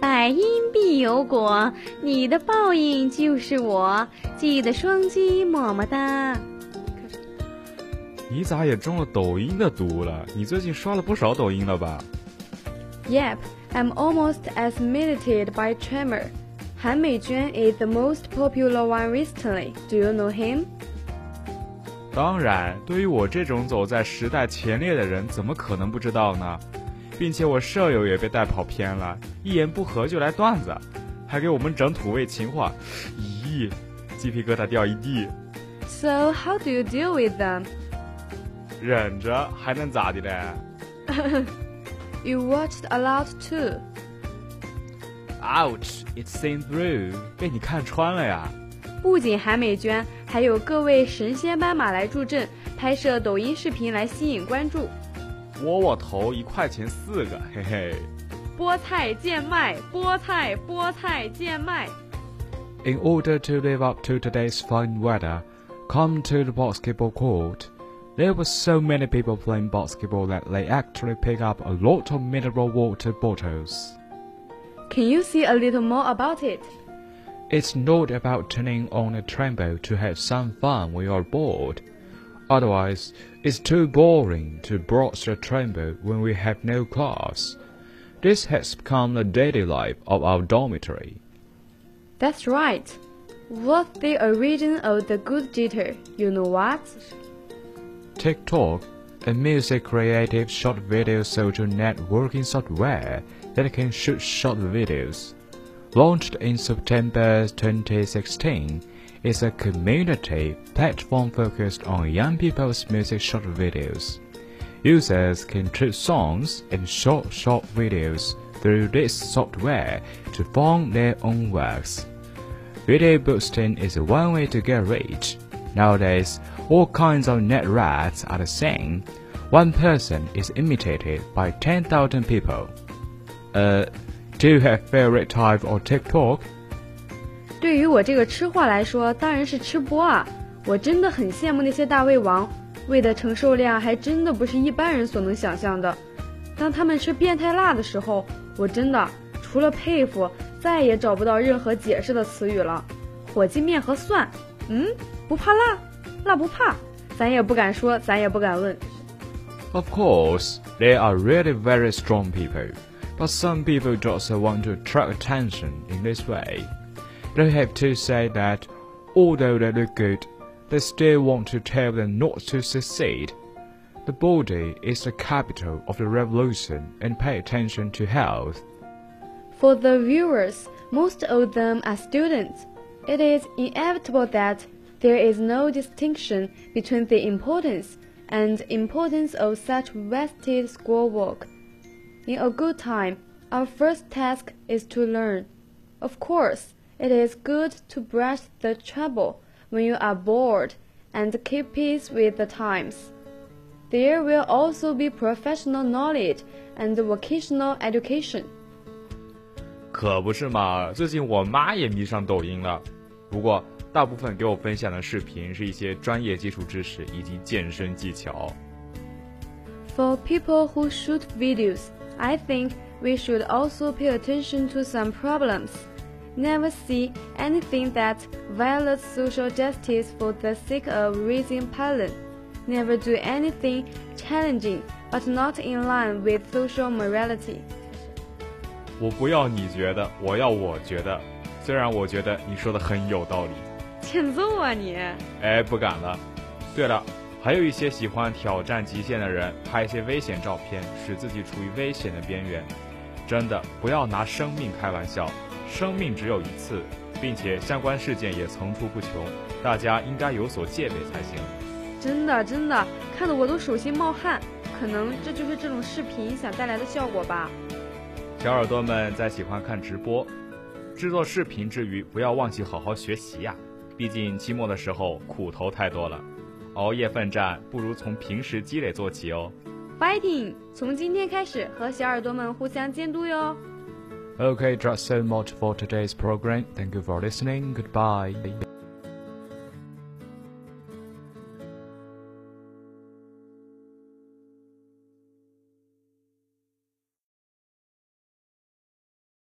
百因必有果，你的报应就是我。记得双击么么哒。你咋也中了抖音的毒了？你最近刷了不少抖音了吧？Yep, I'm almost as meditated by Tremor. Han Meijun is the most popular one recently. Do you know him? 当然，对于我这种走在时代前列的人，怎么可能不知道呢？并且我舍友也被带跑偏了，一言不合就来段子，还给我们整土味情话，咦，鸡皮疙瘩掉一地。So how do you deal with them? 忍着还能咋的嘞？You watched a lot too. Ouch! It's seen through. 被你看穿了呀。不仅韩美娟，还有各位神仙斑马来助阵，拍摄抖音视频来吸引关注。窝窝头一块钱四个，嘿嘿。菠菜贱卖，菠菜菠菜贱卖。In order to live up to today's fine weather, come to the basketball court. There were so many people playing basketball that they actually picked up a lot of mineral water bottles. Can you see a little more about it? It's not about turning on a trampo to have some fun when you're bored. Otherwise, it's too boring to broach a trampo when we have no class. This has become the daily life of our dormitory. That's right. What's the origin of the good jitter? You know what? TikTok, a music creative short video social networking software that can shoot short videos. Launched in September 2016, is a community platform focused on young people's music short videos. Users can create songs and short short videos through this software to form their own works. Video boosting is one way to get rich. Nowadays, all kinds of net rats are the same. One person is imitated by 10,000 people. Uh, do you have favorite type of TikTok? 对于我这个吃货来说，当然是吃播啊！我真的很羡慕那些大胃王，胃的承受量还真的不是一般人所能想象的。当他们吃变态辣的时候，我真的除了佩服，再也找不到任何解释的词语了。火鸡面和蒜，嗯，不怕辣，辣不怕，咱也不敢说，咱也不敢问。Of course, they are really very strong people, but some people just want to attract attention in this way. They have to say that, although they look good, they still want to tell them not to succeed. The body is the capital of the revolution and pay attention to health. For the viewers, most of them are students. It is inevitable that there is no distinction between the importance and importance of such vested schoolwork. In a good time, our first task is to learn. Of course, it is good to brush the trouble when you are bored and keep pace with the times. There will also be professional knowledge and vocational education. 可不是嘛，最近我妈也迷上抖音了。不过，大部分给我分享的视频是一些专业基础知识以及健身技巧。For people who shoot videos, I think we should also pay attention to some problems. Never see anything that violates social justice for the sake of raising pollen. Never do anything challenging but not in line with social morality. 我不要你觉得，我要我觉得。虽然我觉得你说的很有道理。欠揍啊你！哎，不敢了。对了，还有一些喜欢挑战极限的人，拍一些危险照片，使自己处于危险的边缘。 真的，不要拿生命开玩笑。生命只有一次，并且相关事件也层出不穷，大家应该有所戒备才行。真的，真的，看得我都手心冒汗。可能这就是这种视频想带来的效果吧。小耳朵们在喜欢看直播、制作视频之余，不要忘记好好学习呀！毕竟期末的时候苦头太多了，熬夜奋战不如从平时积累做起哦。Fighting！从今天开始和小耳朵们互相监督哟。Okay, just so much for today's program. Thank you for listening. Goodbye.